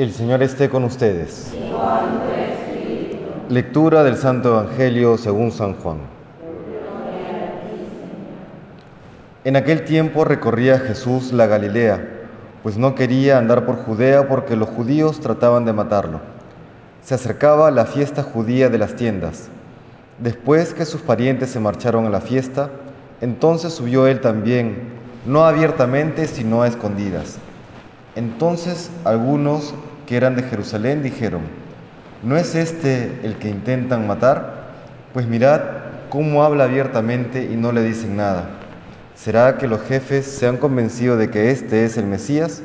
El Señor esté con ustedes. Lectura del Santo Evangelio según San Juan. En aquel tiempo recorría Jesús la Galilea, pues no quería andar por Judea porque los judíos trataban de matarlo. Se acercaba la fiesta judía de las tiendas. Después que sus parientes se marcharon a la fiesta, entonces subió él también, no abiertamente, sino a escondidas. Entonces algunos que eran de Jerusalén dijeron, ¿no es este el que intentan matar? Pues mirad cómo habla abiertamente y no le dicen nada. ¿Será que los jefes se han convencido de que este es el Mesías?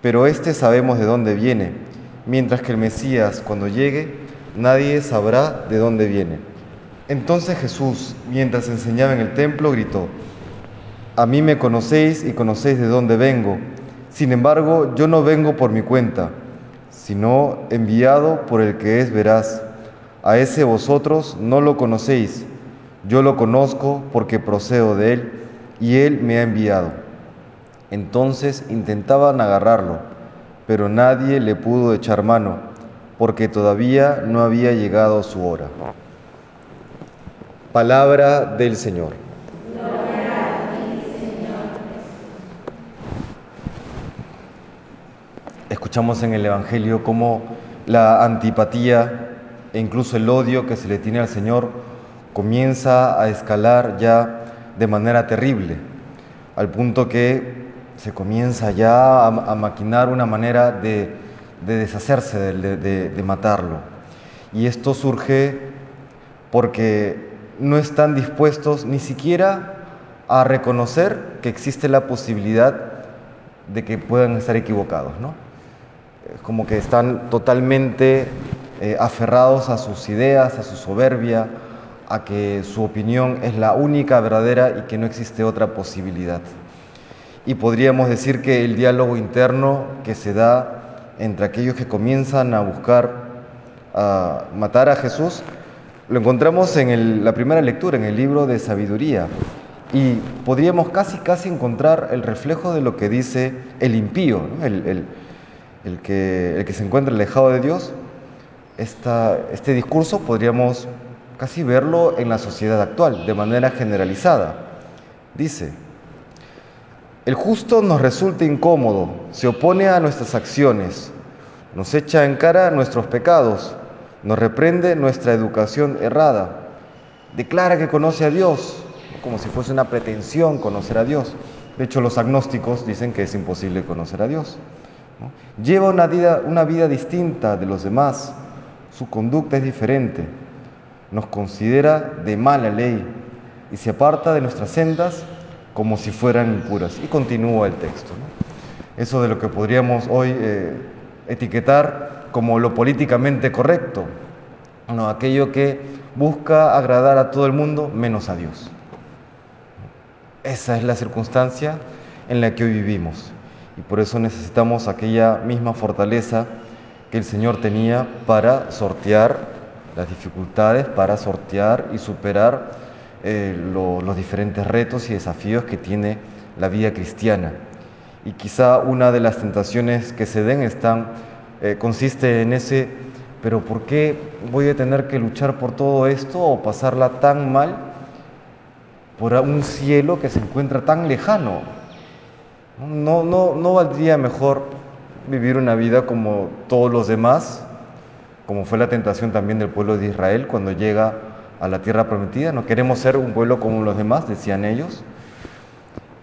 Pero este sabemos de dónde viene, mientras que el Mesías cuando llegue, nadie sabrá de dónde viene. Entonces Jesús, mientras enseñaba en el templo, gritó, A mí me conocéis y conocéis de dónde vengo. Sin embargo, yo no vengo por mi cuenta, sino enviado por el que es veraz. A ese vosotros no lo conocéis, yo lo conozco porque procedo de él y él me ha enviado. Entonces intentaban agarrarlo, pero nadie le pudo echar mano, porque todavía no había llegado su hora. Palabra del Señor. Escuchamos en el Evangelio cómo la antipatía e incluso el odio que se le tiene al Señor comienza a escalar ya de manera terrible, al punto que se comienza ya a, maquinar una manera de, deshacerse, de, de matarlo. Y esto surge porque no están dispuestos ni siquiera a reconocer que existe la posibilidad de que puedan estar equivocados, ¿no? Como que están totalmente eh, aferrados a sus ideas, a su soberbia, a que su opinión es la única verdadera y que no existe otra posibilidad. Y podríamos decir que el diálogo interno que se da entre aquellos que comienzan a buscar a matar a Jesús lo encontramos en la primera lectura, en el libro de sabiduría, y podríamos casi, casi encontrar el reflejo de lo que dice el impío, el, que, el que se encuentra alejado de Dios. este discurso podríamos casi verlo en la sociedad actual, de manera generalizada. Dice, el justo nos resulta incómodo, se opone a nuestras acciones, nos echa en cara nuestros pecados, nos reprende nuestra educación errada, declara que conoce a Dios, como si fuese una pretensión conocer a Dios. De hecho, los agnósticos dicen que es imposible conocer a Dios. Lleva una vida, una vida distinta de los demás, su conducta es diferente, nos considera de mala ley y se aparta de nuestras sendas como si fueran impuras. Y continúa el texto. Eso de lo que podríamos hoy eh, etiquetar como lo políticamente correcto, no, aquello que busca agradar a todo el mundo menos a Dios. Esa es la circunstancia en la que hoy vivimos y por eso necesitamos aquella misma fortaleza que el Señor tenía para sortear las dificultades, para sortear y superar eh, los diferentes retos y desafíos que tiene la vida cristiana. Y quizá una de las tentaciones que se den están eh, consiste en ese, pero ¿por qué voy a tener que luchar por todo esto o pasarla tan mal por un cielo que se encuentra tan lejano? No, no, no valdría mejor vivir una vida como todos los demás, como fue la tentación también del pueblo de Israel cuando llega a la tierra prometida. No queremos ser un pueblo como los demás, decían ellos.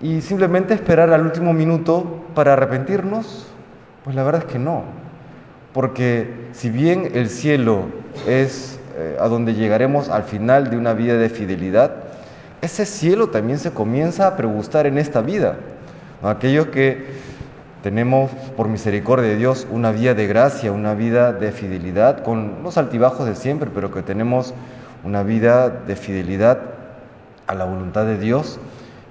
Y simplemente esperar al último minuto para arrepentirnos, pues la verdad es que no. Porque si bien el cielo es eh, a donde llegaremos al final de una vida de fidelidad, ese cielo también se comienza a pregustar en esta vida. Aquellos que tenemos por misericordia de Dios una vida de gracia, una vida de fidelidad, con los altibajos de siempre, pero que tenemos una vida de fidelidad a la voluntad de Dios,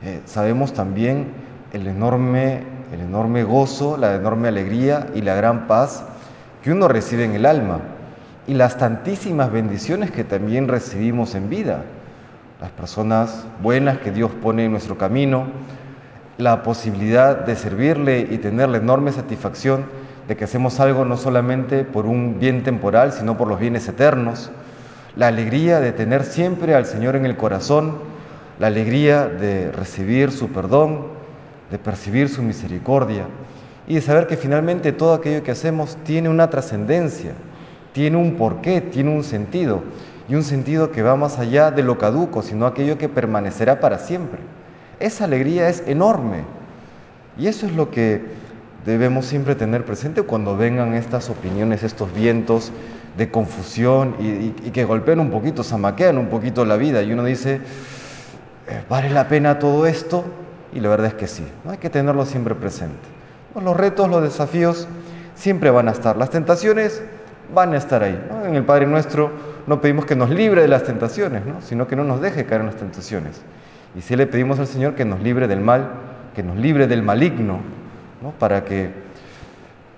eh, sabemos también el enorme, el enorme gozo, la enorme alegría y la gran paz que uno recibe en el alma y las tantísimas bendiciones que también recibimos en vida. Las personas buenas que Dios pone en nuestro camino, la posibilidad de servirle y tener la enorme satisfacción de que hacemos algo no solamente por un bien temporal, sino por los bienes eternos, la alegría de tener siempre al Señor en el corazón, la alegría de recibir su perdón, de percibir su misericordia y de saber que finalmente todo aquello que hacemos tiene una trascendencia, tiene un porqué, tiene un sentido y un sentido que va más allá de lo caduco, sino aquello que permanecerá para siempre. Esa alegría es enorme y eso es lo que debemos siempre tener presente cuando vengan estas opiniones, estos vientos de confusión y, que golpean un poquito, zamaquean un poquito la vida y uno dice, eh, ¿vale la pena todo esto? Y la verdad es que sí, ¿no? hay que tenerlo siempre presente. los retos, los desafíos siempre van a estar, las tentaciones van a estar ahí. En el Padre Nuestro no pedimos que nos libre de las tentaciones, sino que no nos deje caer en las tentaciones. Y si le pedimos al Señor que nos libre del mal, que nos libre del maligno, para que,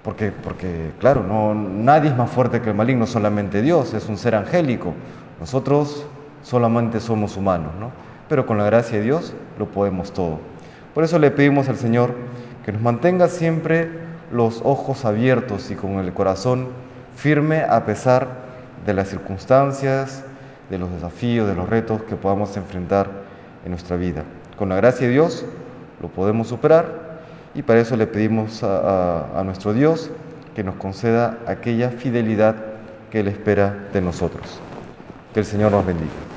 porque, porque claro, no, nadie es más fuerte que el maligno, solamente Dios, es un ser angélico. Nosotros solamente somos humanos, ¿no? pero con la gracia de Dios lo podemos todo. Por eso le pedimos al Señor que nos mantenga siempre los ojos abiertos y con el corazón firme a pesar de las circunstancias, de los desafíos, de los retos que podamos enfrentar en nuestra vida. Con la gracia de Dios lo podemos superar y para eso le pedimos a, nuestro Dios que nos conceda aquella fidelidad que Él espera de nosotros. Que el Señor nos bendiga.